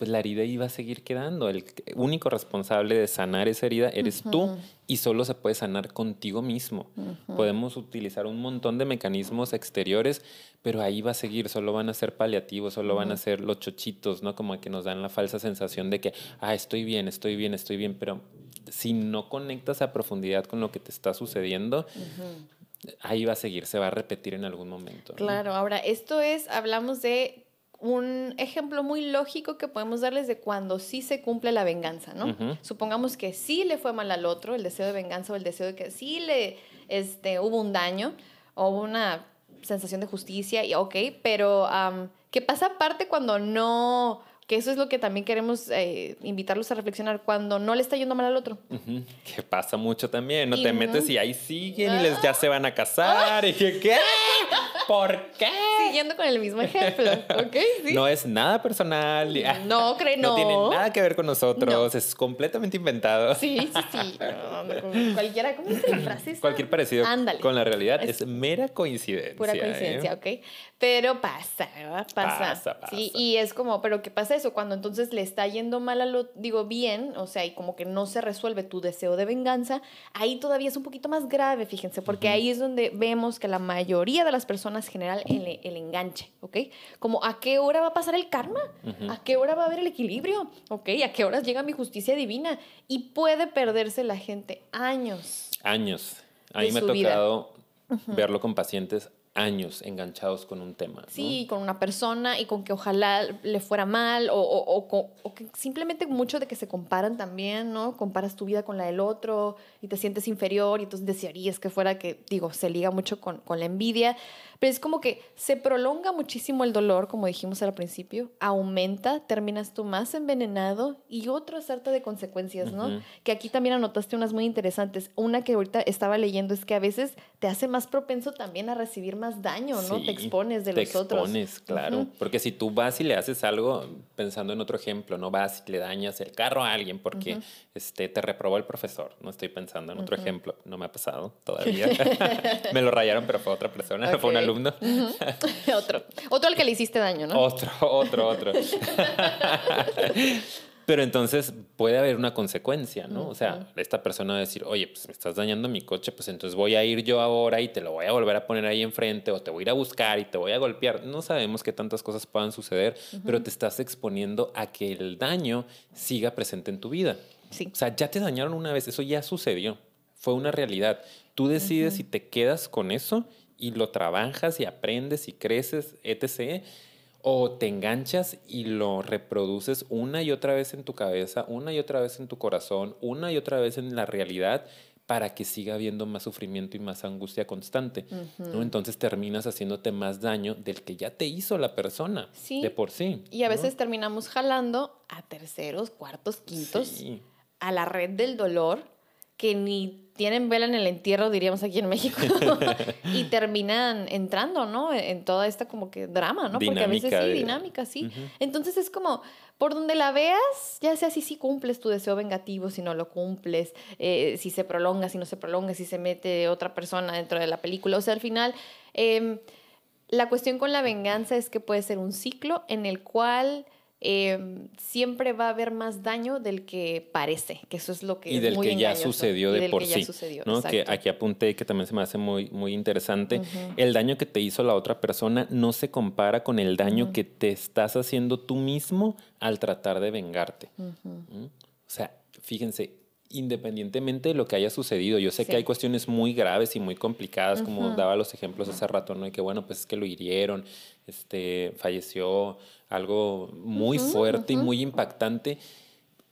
pues la herida iba a seguir quedando. El único responsable de sanar esa herida eres tú y solo se puede sanar contigo mismo. Podemos utilizar un montón de mecanismos exteriores, pero ahí va a seguir, solo van a ser paliativos, solo van a ser los chochitos, ¿no? Como que nos dan la falsa sensación de que, ah, estoy bien, estoy bien, estoy bien, pero si no conectas a profundidad con lo que te está sucediendo, ahí va a seguir, se va a repetir en algún momento. Claro, ahora esto es, hablamos de un ejemplo muy lógico que podemos darles de cuando sí se cumple la venganza, ¿no? Supongamos que sí le fue mal al otro, el deseo de venganza o el deseo de que sí le este, hubo un daño o una sensación de justicia, y ok, pero ¿qué pasa aparte cuando no que eso es lo que también queremos eh, invitarlos a reflexionar cuando no le está yendo mal al otro. Que pasa mucho también, no te metes y ahí siguen y les, ya se van a casar y que, ¿qué? ¿Por qué? Siguiendo con el mismo ejemplo, ¿ok? No es nada personal. No, creo no. No tiene nada que ver con nosotros, es completamente inventado. Sí, sí, sí. cualquiera, ¿cómo dice la frase? Cualquier parecido con la realidad es, mera coincidencia. Pura coincidencia, ¿eh? ok. Pero pasa, ¿verdad? Pasa. Pasa, pasa. Sí, y es como, ¿pero qué pasa eso? Cuando entonces le está yendo mal a lo, digo, bien, o sea, y como que no se resuelve tu deseo de venganza, ahí todavía es un poquito más grave, fíjense, porque ahí es donde vemos que la mayoría de las personas generan el, el, enganche, ¿ok? Como a qué hora va a pasar el karma, a qué hora va a haber el equilibrio, ¿ok? A qué horas llega mi justicia divina. Y puede perderse la gente años. Años. A mí me ha tocado verlo con pacientes años enganchados con un tema. Sí, con una persona y con que ojalá le fuera mal o, o, o, que simplemente mucho de que se comparan también, ¿no? Comparas tu vida con la del otro y te sientes inferior y entonces desearías que fuera que, digo, se liga mucho con, con la envidia. Pero es como que se prolonga muchísimo el dolor, como dijimos al principio, aumenta, terminas tú más envenenado y otra sarta de consecuencias, ¿no? Que aquí también anotaste unas muy interesantes. Una que ahorita estaba leyendo es que a veces te hace más propenso también a recibir más daño, ¿no? te expones de los otros. Te expones, claro. Porque si tú vas y le haces algo, pensando en otro ejemplo, no vas y le dañas el carro a alguien porque este, te reprobó el profesor. No estoy pensando en otro ejemplo, no me ha pasado todavía. me lo rayaron, pero fue otra persona, fue una otro. Otro al que le hiciste daño, ¿no? Otro, otro, otro. Pero entonces puede haber una consecuencia, ¿no? O sea, esta persona va a decir, oye, pues me estás dañando mi coche, pues entonces voy a ir yo ahora y te lo voy a volver a poner ahí enfrente o te voy a ir a buscar y te voy a golpear. No sabemos que tantas cosas puedan suceder, pero te estás exponiendo a que el daño siga presente en tu vida. Sí. O sea, ya te dañaron una vez, eso ya sucedió, fue una realidad. Tú decides si te quedas con eso y lo trabajas y aprendes y creces, etc. O te enganchas y lo reproduces una y otra vez en tu cabeza, una y otra vez en tu corazón, una y otra vez en la realidad para que siga habiendo más sufrimiento y más angustia constante. ¿no? Entonces terminas haciéndote más daño del que ya te hizo la persona de por sí. Y a veces terminamos jalando a terceros, cuartos, quintos, a la red del dolor que ni tienen vela en el entierro, diríamos aquí en México, y terminan entrando, ¿no? En toda esta como que drama, ¿no? Porque a veces sí, dinámica, sí. Entonces es como, por donde la veas, ya sea si sí cumples tu deseo vengativo, si no lo cumples, eh, si se prolonga, si no se prolonga, si se mete otra persona dentro de la película. O sea, al final, em, la cuestión con la venganza es que puede ser un ciclo en el cual Em, siempre va a haber más daño del que parece, que eso es lo que y del que ya sucedió de por sí, ¿no? Que aquí apunté que también se me hace muy muy interesante. El daño que te hizo la otra persona no se compara con el daño que te estás haciendo tú mismo al tratar de vengarte. O sea, fíjense, independientemente de lo que haya sucedido. Yo sé que hay cuestiones muy graves y muy complicadas, como daba los ejemplos hace rato, ¿no? Y que bueno, pues es que lo hirieron, este, falleció, algo muy fuerte y muy impactante.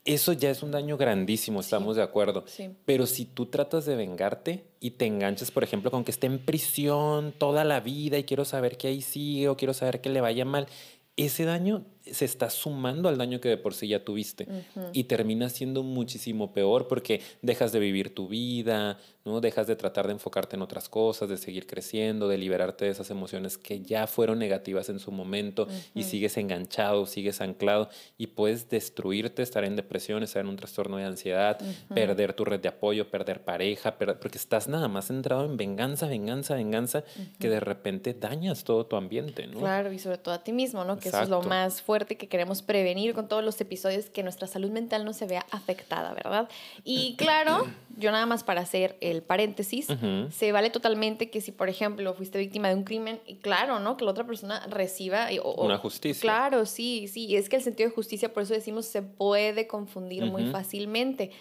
Eso ya es un daño grandísimo, estamos de acuerdo. Pero si tú tratas de vengarte y te enganchas, por ejemplo, con que esté en prisión toda la vida y quiero saber que ahí sigue o quiero saber que le vaya mal, ese daño se está sumando al daño que de por sí ya tuviste y termina siendo muchísimo peor porque dejas de vivir tu vida, ¿no? Dejas de tratar de enfocarte en otras cosas, de seguir creciendo, de liberarte de esas emociones que ya fueron negativas en su momento y sigues enganchado, sigues anclado y puedes destruirte, estar en depresión, estar en un trastorno de ansiedad, perder tu red de apoyo, perder pareja, porque estás nada más centrado en venganza, venganza, venganza, que de repente dañas todo tu ambiente, ¿no? Claro, y sobre todo a ti mismo, ¿no? Que eso es lo más fuerte que queremos prevenir con todos los episodios, que nuestra salud mental no se vea afectada, ¿verdad? Y claro, yo nada más para hacer el paréntesis, se vale totalmente que si, por ejemplo, fuiste víctima de un crimen, y claro, ¿no? Que la otra persona reciba... Una justicia. Claro, sí, sí, es que el sentido de justicia, por eso decimos, se puede confundir muy fácilmente.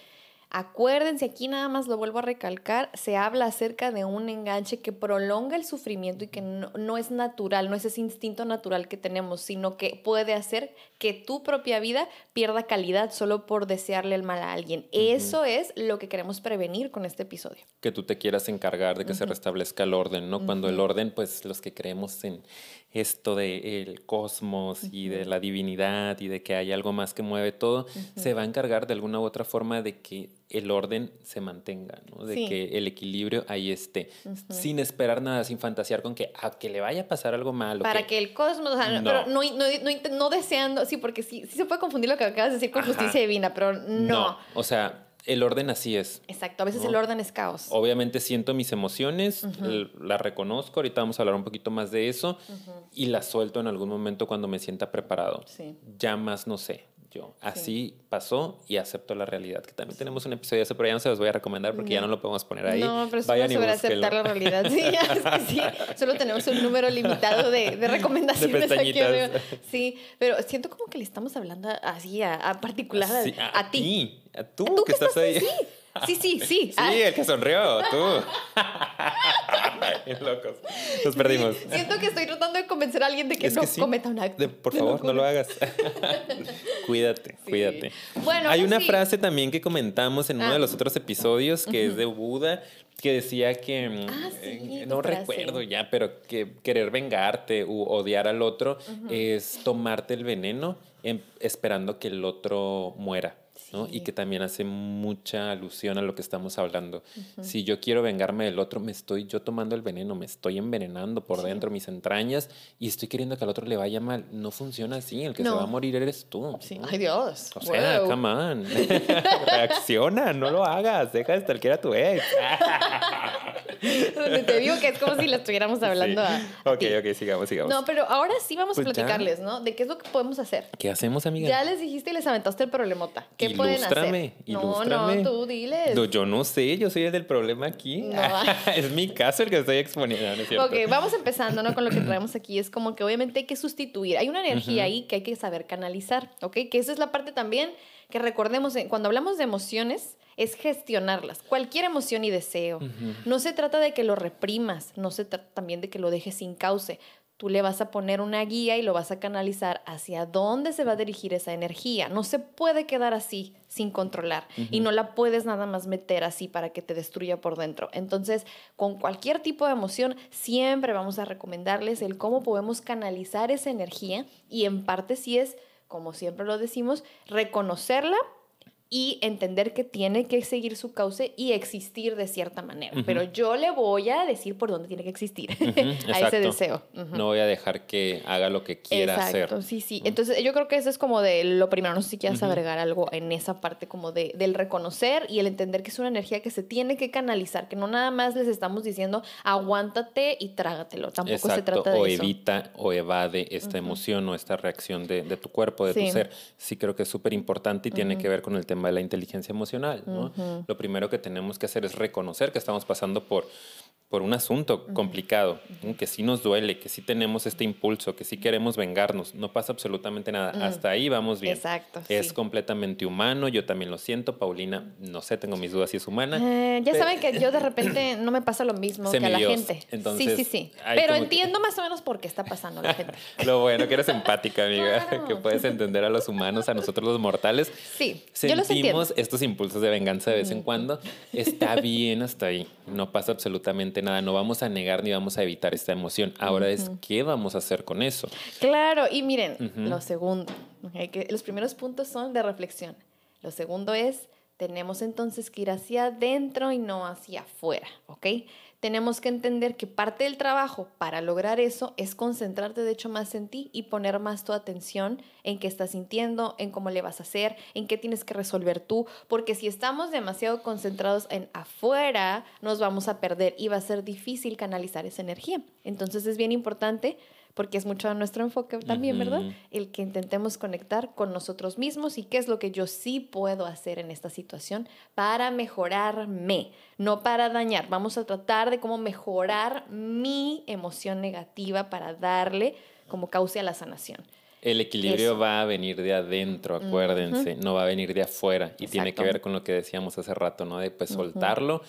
Acuérdense, aquí nada más lo vuelvo a recalcar, se habla acerca de un enganche que prolonga el sufrimiento y que no, es natural, no es ese instinto natural que tenemos, sino que puede hacer que tu propia vida pierda calidad solo por desearle el mal a alguien. Eso es lo que queremos prevenir con este episodio. Que tú te quieras encargar de que se restablezca el orden, ¿no? Cuando el orden, pues los que creemos en esto del cosmos y de la divinidad y de que hay algo más que mueve todo, se va a encargar de alguna u otra forma de que el orden se mantenga, ¿no? de que el equilibrio ahí esté, sin esperar nada, sin fantasear con que a que le vaya a pasar algo malo. Para que, el cosmos, o sea, no. Pero no, no, no, deseando, sí, porque sí, sí se puede confundir lo que acabas de decir con justicia divina, pero no. No, o sea, el orden así es. Exacto, a veces el orden es caos. Obviamente siento mis emociones, las reconozco, ahorita vamos a hablar un poquito más de eso, y las suelto en algún momento cuando me sienta preparado. Sí. Ya más no sé yo. Así pasó y acepto la realidad. Que también tenemos un episodio de eso, pero ya no se los voy a recomendar porque ya no lo podemos poner ahí. No, pero Vayan sobre aceptar la realidad. Sí, ya, es que sí. Solo tenemos un número limitado de, de recomendaciones de aquí. Sí, pero siento como que le estamos hablando así a, a particular, a, a, ti. A tú, ¿A tú que, estás, ahí. Sí. Sí, sí, sí. Sí, el que sonrió, tú. locos. Nos perdimos. siento que estoy tratando de convencer a alguien de que no cometa un acto. por favor, no lo hagas. cuídate, cuídate. Bueno, hay una frase también que comentamos en uno de ah. los otros episodios que es de Buda que decía que mm, ah, eh, no recuerdo ya, pero que querer vengarte u odiar al otro es tomarte el veneno em, esperando que el otro muera. Y que también hace mucha alusión a lo que estamos hablando. Si yo quiero vengarme del otro, me estoy yo tomando el veneno, me estoy envenenando por dentro mis entrañas y estoy queriendo que al otro le vaya mal. No funciona así, el que se va a morir eres tú. Ay Dios. O sea, come on. Reacciona, no lo hagas, deja de estar a tu ex. te digo que es como si le estuviéramos hablando a. Ok, ok, sigamos, sigamos. No, pero ahora sí vamos a pues platicarles, ¿no? De qué es lo que podemos hacer. ¿Qué hacemos, amiga? Ya les dijiste y les aventaste el problemota. ¿Qué pueden hacer? No, no, tú diles. yo no sé, yo soy el del problema aquí. es mi caso el que estoy exponiendo. ¿no ok, vamos empezando, ¿no? Con lo que traemos aquí. Es como que obviamente hay que sustituir. Hay una energía ahí que hay que saber canalizar, ¿ok? Que esa es la parte también que recordemos, cuando hablamos de emociones, es gestionarlas, cualquier emoción y deseo. No se trata de que lo reprimas, no se trata también de que lo dejes sin cauce. Tú le vas a poner una guía y lo vas a canalizar hacia dónde se va a dirigir esa energía. No se puede quedar así sin controlar y no la puedes nada más meter así para que te destruya por dentro. Entonces, con cualquier tipo de emoción, siempre vamos a recomendarles el cómo podemos canalizar esa energía y en parte si es, como siempre lo decimos, reconocerla y entender que tiene que seguir su cauce y existir de cierta manera. Pero yo le voy a decir por dónde tiene que existir a ese deseo. No voy a dejar que haga lo que quiera Exacto, hacer. Sí, sí. Entonces yo creo que eso es como de lo primero. No sé si quieres agregar algo en esa parte como de, del reconocer y el entender que es una energía que se tiene que canalizar, que no nada más les estamos diciendo aguántate y trágatelo. Tampoco se trata de o eso. O evita o evade esta emoción o esta reacción de, de tu cuerpo, de tu ser. Sí creo que es súper importante y tiene que ver con el tema de la inteligencia emocional. Lo primero que tenemos que hacer es reconocer que estamos pasando por por un asunto complicado, que sí nos duele, que sí tenemos este impulso, que sí queremos vengarnos, no pasa absolutamente nada. Hasta ahí vamos bien. Exacto. Es completamente humano, yo también lo siento, Paulina, no sé, tengo mis dudas si es humana. Eh, ya saben que yo de repente no me pasa lo mismo que a la gente. sí, sí, sí. Pero entiendo más o menos por qué está pasando la gente. lo bueno que eres empática, amiga, que puedes entender a los humanos, a nosotros los mortales. Sí, sentimos estos impulsos de venganza de vez en cuando. Está bien hasta ahí, no pasa absolutamente nada, no vamos a negar ni vamos a evitar esta emoción. Ahora es qué vamos a hacer con eso. Claro, y miren, lo segundo, que los primeros puntos son de reflexión. Lo segundo es, tenemos entonces que ir hacia adentro y no hacia afuera, ¿ok? Tenemos que entender que parte del trabajo para lograr eso es concentrarte de hecho más en ti y poner más tu atención en qué estás sintiendo, en cómo le vas a hacer, en qué tienes que resolver tú, porque si estamos demasiado concentrados en afuera, nos vamos a perder y va a ser difícil canalizar esa energía. Entonces es bien importante porque es mucho nuestro enfoque también, ¿verdad? El que intentemos conectar con nosotros mismos y qué es lo que yo sí puedo hacer en esta situación para mejorarme, no para dañar. Vamos a tratar de cómo mejorar mi emoción negativa para darle como cauce a la sanación. El equilibrio Eso. va a venir de adentro, acuérdense, no va a venir de afuera. Y tiene que Exacto. ver con lo que decíamos hace rato, ¿no? De pues soltarlo, porque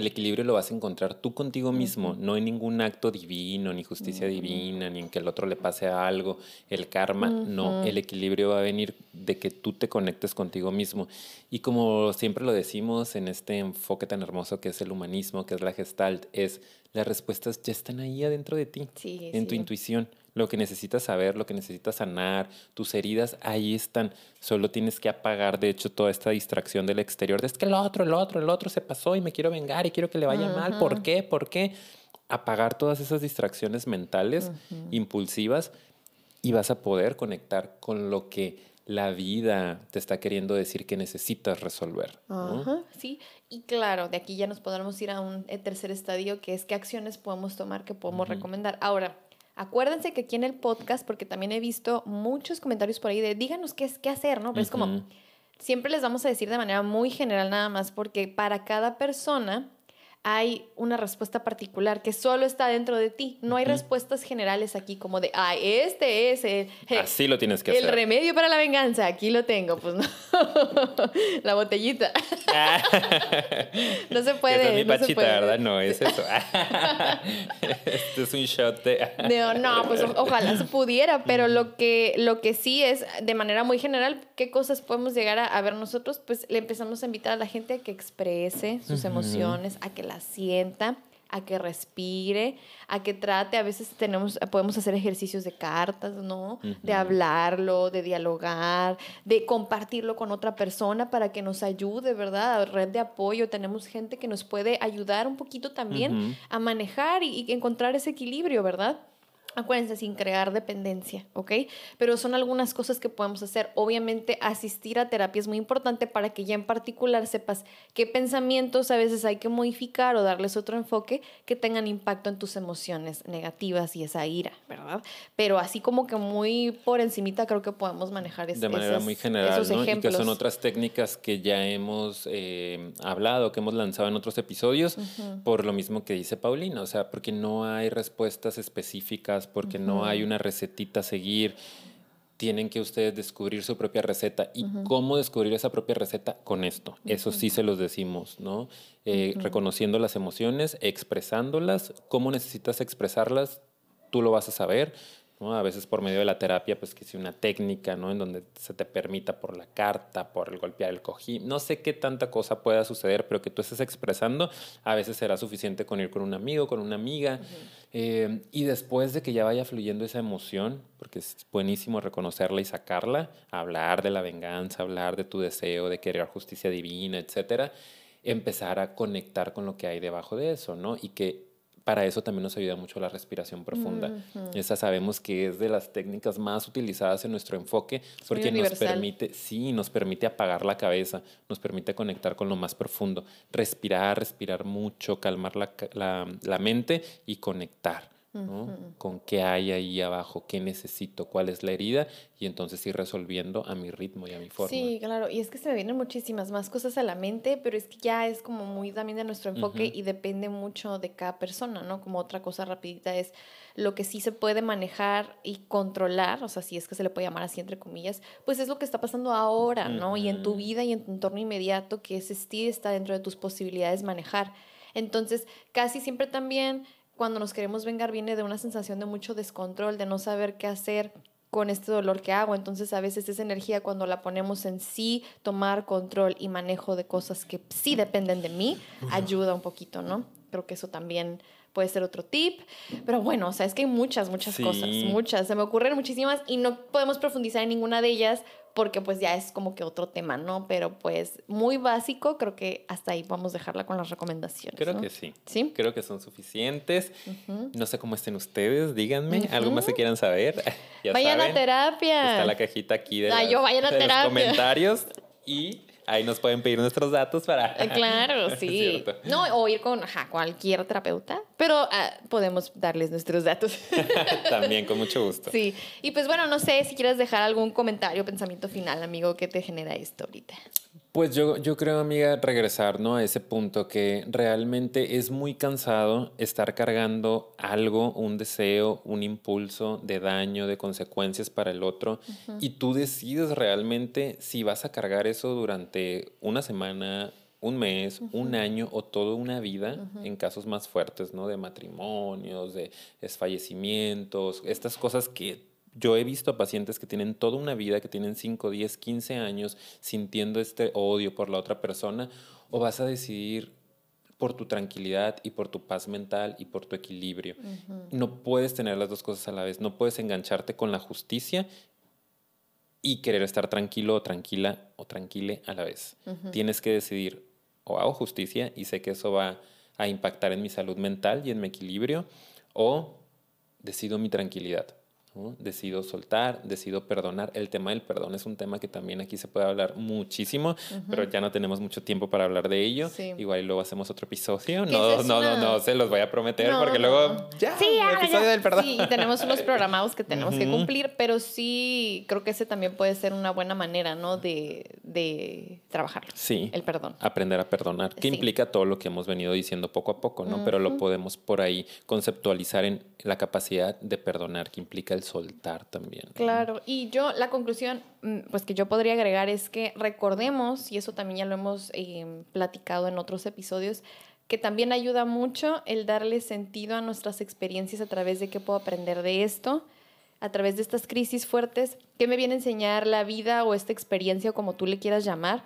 el equilibrio lo vas a encontrar tú contigo mismo, no en ningún acto divino, ni justicia divina, ni en que el otro le pase algo, el karma. No, el equilibrio va a venir de que tú te conectes contigo mismo. Y como siempre lo decimos en este enfoque tan hermoso que es el humanismo, que es la gestalt, es las respuestas ya están ahí adentro de ti, Sí, en tu intuición. Lo que necesitas saber, lo que necesitas sanar, tus heridas, ahí están. Solo tienes que apagar, de hecho, toda esta distracción del exterior. De es que el otro, el otro, el otro se pasó y me quiero vengar y quiero que le vaya mal. ¿Por qué? ¿Por qué? Apagar todas esas distracciones mentales, impulsivas, y vas a poder conectar con lo que la vida te está queriendo decir que necesitas resolver. ¿no? Ajá, sí. Y claro, de aquí ya nos podremos ir a un eh, tercer estadio, que es qué acciones podemos tomar, que podemos recomendar. Ahora, acuérdense que aquí en el podcast, porque también he visto muchos comentarios por ahí de díganos qué es qué hacer, ¿no? Pero es como, siempre les vamos a decir de manera muy general nada más, porque para cada persona hay una respuesta particular que solo está dentro de ti. No hay respuestas generales aquí como de, ah, este es el, Así lo tienes que el hacer. remedio para la venganza. Aquí lo tengo, pues no. la botellita. No se puede. Esa es mi no pachita, puede. ¿verdad? No, es eso. este es un shot de... No, no, pues ojalá se pudiera, pero lo que, lo que sí es, de manera muy general, qué cosas podemos llegar a, a ver nosotros, pues le empezamos a invitar a la gente a que exprese sus emociones, a que las sienta, a que respire, a que trate, a veces tenemos, podemos hacer ejercicios de cartas, ¿no? De hablarlo, de dialogar, de compartirlo con otra persona para que nos ayude, ¿verdad? Red de apoyo, tenemos gente que nos puede ayudar un poquito también a manejar y, y encontrar ese equilibrio, ¿verdad? Acuérdense, sin crear dependencia, ¿ok? Pero son algunas cosas que podemos hacer. Obviamente, asistir a terapia es muy importante para que ya en particular sepas qué pensamientos a veces hay que modificar o darles otro enfoque que tengan impacto en tus emociones negativas y esa ira, ¿verdad? Pero así como que muy por encimita creo que podemos manejar es- de manera esas- muy general, esos ¿no? Y que ejemplos. son otras técnicas que ya hemos eh, hablado, que hemos lanzado en otros episodios, por lo mismo que dice Paulina, o sea, porque no hay respuestas específicas, porque no hay una recetita a seguir. Tienen que ustedes descubrir su propia receta. ¿Y cómo descubrir esa propia receta? Con esto. Eso sí se los decimos, ¿no? Eh, Reconociendo las emociones, expresándolas. ¿Cómo necesitas expresarlas? Tú lo vas a saber. ¿No? A veces por medio de la terapia, pues que si una técnica, ¿no? En donde se te permita por la carta, por el golpear el cojín, no sé qué tanta cosa pueda suceder, pero que tú estés expresando, a veces será suficiente con ir con un amigo, con una amiga, eh, y después de que ya vaya fluyendo esa emoción, porque es buenísimo reconocerla y sacarla, hablar de la venganza, hablar de tu deseo de querer justicia divina, etcétera, empezar a conectar con lo que hay debajo de eso, ¿no? Y que para eso también nos ayuda mucho la respiración profunda. Esa sabemos que es de las técnicas más utilizadas en nuestro enfoque porque nos permite, sí, nos permite apagar la cabeza, nos permite conectar con lo más profundo, respirar, respirar mucho, calmar la, ca- la- la mente y conectar. ¿No? Con qué hay ahí abajo, qué necesito, cuál es la herida y entonces ir resolviendo a mi ritmo y a mi forma. Sí, claro, y es que se me vienen muchísimas más cosas a la mente, pero es que ya es como muy también de nuestro enfoque y depende mucho de cada persona, ¿no? Como otra cosa rapidita es lo que sí se puede manejar y controlar, o sea, si es que se le puede llamar así entre comillas, pues es lo que está pasando ahora, ¿no? Y en tu vida y en tu entorno inmediato, que ese sí está dentro de tus posibilidades manejar. Entonces, casi siempre también cuando nos queremos vengar viene de una sensación de mucho descontrol, de no saber qué hacer con este dolor que hago. Entonces a veces esa energía cuando la ponemos en sí, tomar control y manejo de cosas que sí dependen de mí, ayuda un poquito, ¿no? Creo que eso también puede ser otro tip. Pero bueno, o sea, es que hay muchas, muchas Sí. cosas, muchas. Se me ocurren muchísimas y no podemos profundizar en ninguna de ellas porque pues ya es como que otro tema, ¿no? Pero pues muy básico, creo que hasta ahí vamos a dejarla con las recomendaciones. Creo ¿no? que sí. ¿Sí? Creo que son suficientes. No sé cómo estén ustedes, díganme. ¿Algo más que quieran saber? Ya Vayan saben, a terapia. Está la cajita aquí de, Ah, las- yo vayan a de los comentarios y ahí nos pueden pedir nuestros datos para... Eh, Claro, sí. No, o ir con ajá, cualquier terapeuta, pero ah, podemos darles nuestros datos. También, con mucho gusto. sí. Y pues bueno, no sé si quieres dejar algún comentario, pensamiento final, amigo, que te genera esto ahorita. Pues yo, yo creo, amiga, regresar ¿no? a ese punto que realmente es muy cansado estar cargando algo, un deseo, un impulso de daño, de consecuencias para el otro, y tú decides realmente si vas a cargar eso durante una semana, un mes, un año o toda una vida en casos más fuertes, ¿no? De matrimonios, de desfallecimientos, estas cosas que yo he visto a pacientes que tienen toda una vida, que tienen 5, 10, 15 años sintiendo este odio por la otra persona, o vas a decidir por tu tranquilidad y por tu paz mental y por tu equilibrio. No puedes tener las dos cosas a la vez, no puedes engancharte con la justicia y querer estar tranquilo o tranquila o tranquile a la vez. Tienes que decidir o hago justicia y sé que eso va a impactar en mi salud mental y en mi equilibrio o decido mi tranquilidad Decido soltar, decido perdonar. El tema del perdón es un tema que también aquí se puede hablar muchísimo, pero ya no tenemos mucho tiempo para hablar de ello. Igual y luego hacemos otro episodio. No, no, no, no, se los voy a prometer porque luego ya, sí, el episodio del perdón. Sí, tenemos unos programados que tenemos que cumplir, pero sí creo que ese también puede ser una buena manera, ¿no? De, de trabajar. Sí. El perdón. Aprender a perdonar, que implica todo lo que hemos venido diciendo poco a poco, ¿no? Pero lo podemos por ahí conceptualizar en la capacidad de perdonar, que implica el soltar también. Claro, y yo, la conclusión, mm, pues que yo podría agregar es que recordemos, y eso también ya lo hemos eh, platicado en otros episodios, que también ayuda mucho el darle sentido a nuestras experiencias a través de qué puedo aprender de esto, a través de estas crisis fuertes, qué me viene a enseñar la vida o esta experiencia, como tú le quieras llamar,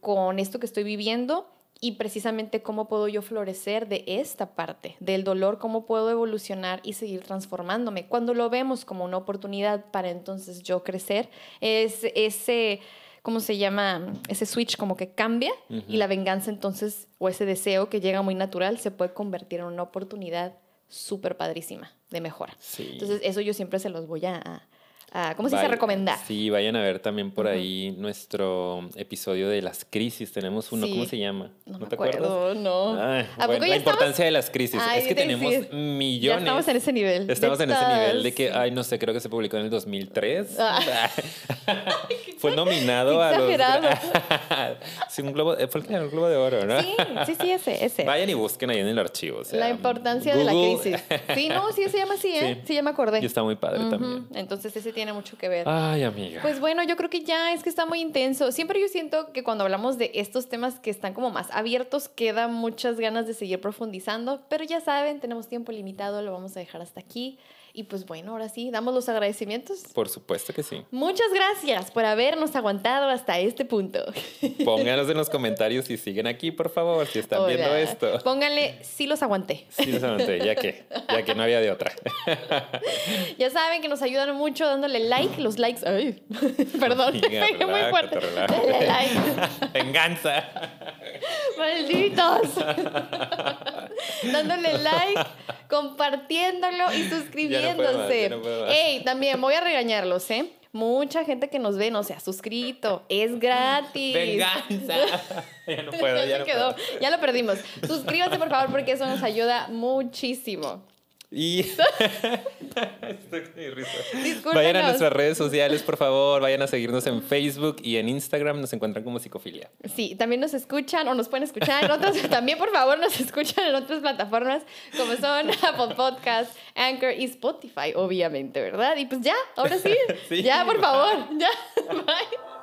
con esto que estoy viviendo y precisamente cómo puedo yo florecer de esta parte, del dolor, cómo puedo evolucionar y seguir transformándome. Cuando lo vemos como una oportunidad para entonces yo crecer, es ese, ¿cómo se llama? Ese switch como que cambia y la venganza entonces, o ese deseo que llega muy natural, se puede convertir en una oportunidad súper padrísima de mejora. Entonces eso yo siempre se los voy a, ¿cómo se dice? Recomendar. Sí, vayan a ver también por ahí nuestro episodio de las crisis. Tenemos uno, ¿cómo se llama? No, ¿No te acuerdo, no. Ah, la importancia de las crisis. es que tenemos millones. Ya estamos en ese nivel. Estamos en ese nivel de que, ay, no sé, creo que se publicó en el 2003. Ah. Fue nominado a los... sí, un globo, fue el globo de oro, ¿no? Sí, sí, sí, ese, ese. Vayan y busquen ahí en el archivo. la importancia de la crisis. Sí, no, sí, se llama así, ¿eh? Sí, ya me acordé. Y está muy padre también. Entonces ese tiene mucho que ver. Ay, amiga. Pues bueno, yo creo que ya es que está muy intenso. Siempre yo siento que cuando hablamos de estos temas que están como más abiertos, queda muchas ganas de seguir profundizando, pero ya saben, tenemos tiempo limitado, lo vamos a dejar hasta aquí. Y pues bueno, ahora sí, damos los agradecimientos. Por supuesto que sí. Muchas gracias por habernos aguantado hasta este punto. Pónganos en los comentarios si siguen aquí, por favor, si están viendo esto. Pónganle, sí los aguanté. Sí los aguanté, ya que, ya que no había de otra. ya saben que nos ayudan mucho dándole like, los likes. Ay, perdón, pegué muy fuerte. Dale like. Venganza. Malditos. dándole like, compartiéndolo y suscribiéndose Ey, también voy a regañarlos, ¿eh? Mucha gente que nos ve no se ha suscrito. Es gratis. Venganza. ya no puedo, ya, quedó. Ya lo perdimos. Suscríbanse, por favor, porque eso nos ayuda muchísimo. Y vayan a nuestras redes sociales, por favor. Vayan a seguirnos en Facebook y en Instagram. Nos encuentran como Psicofilia. Sí, también nos escuchan o nos pueden escuchar en otras. también, por favor, nos escuchan en otras plataformas como son Apple Podcast, Anchor y Spotify, obviamente, ¿verdad? Y pues ya, ahora sí. sí ya, por favor. Ya. Bye.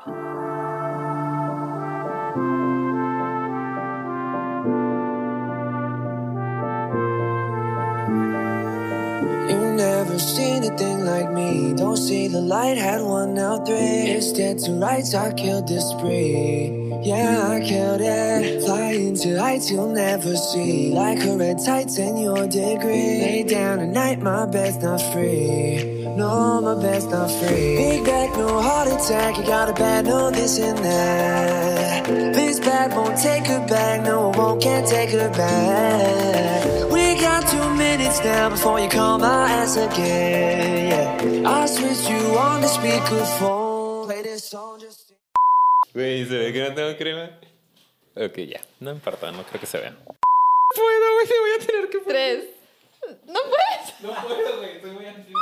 Never seen a thing like me. Don't see the light, had one now three. It's dead to rights, I killed this spree. Yeah, I killed it. Flying to heights you'll never see. Like a red tights in your degree. Lay down at night, my bed's not free. No, my bed's not free. Big back, no heart attack. You got a bad, no this and that. This bad won't take her back. No, won't, can't take her back. We got two minutes now before you call my ass again. Yeah, I switched you on the speakerphone. Play this song just. Güey, ¿se ve que no tengo crema? Ok, ya. No importa, no creo que se vea. Puedo, güey, voy a tener que Tres. ¿No puedes? No puedo, güey, estoy muy ansioso.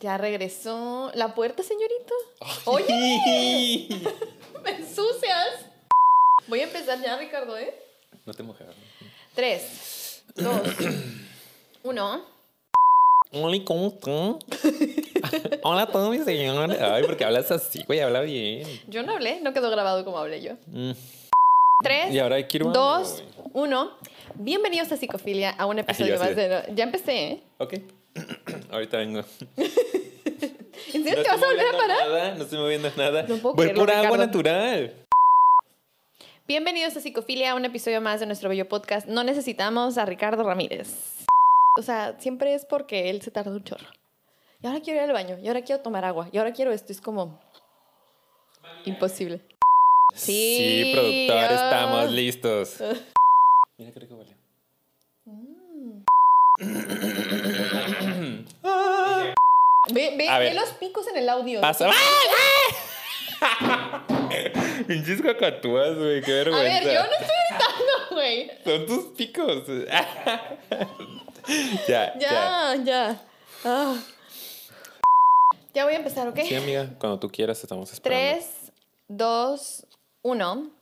Ya regresó. ¿La puerta, señorito? ¡Oye! ¡Me ensucias! Voy a empezar ya, Ricardo, ¿eh? No te mojes. Tres, dos, uno. Hola, ¿cómo están? Hola, todo mi señor. Ay, porque hablas así, güey, habla bien. Yo no hablé, no quedó grabado como hablé yo. Mm. Tres, Y ahora quiero dos, uno. Bienvenidos a Psicofilia, a un episodio más de... Ya empecé, ¿eh? Ok. Ahorita vengo. ¿En serio No te vas a volver a parar? Nada, no estoy moviendo nada. No puedo Voy creerlo, por agua natural. Bienvenidos a Psicofilia, un episodio más de nuestro bello podcast. No necesitamos a Ricardo Ramírez. O sea, siempre es porque él se tarda un chorro. Y ahora quiero ir al baño, y ahora quiero tomar agua, y ahora quiero esto. Es como imposible. Sí, Sí, productor, estamos listos. Mira qué rico huele. Ve, ve, A ve ver. los picos en el audio. Pasa. Pinches cacatúas, güey, qué A vergüenza. ver, yo no estoy gritando, güey. Son tus picos. ya, ya. Ya, ya. Ah. Ya voy a empezar, ¿ok? Sí, amiga, cuando tú quieras estamos esperando. Tres, dos, uno.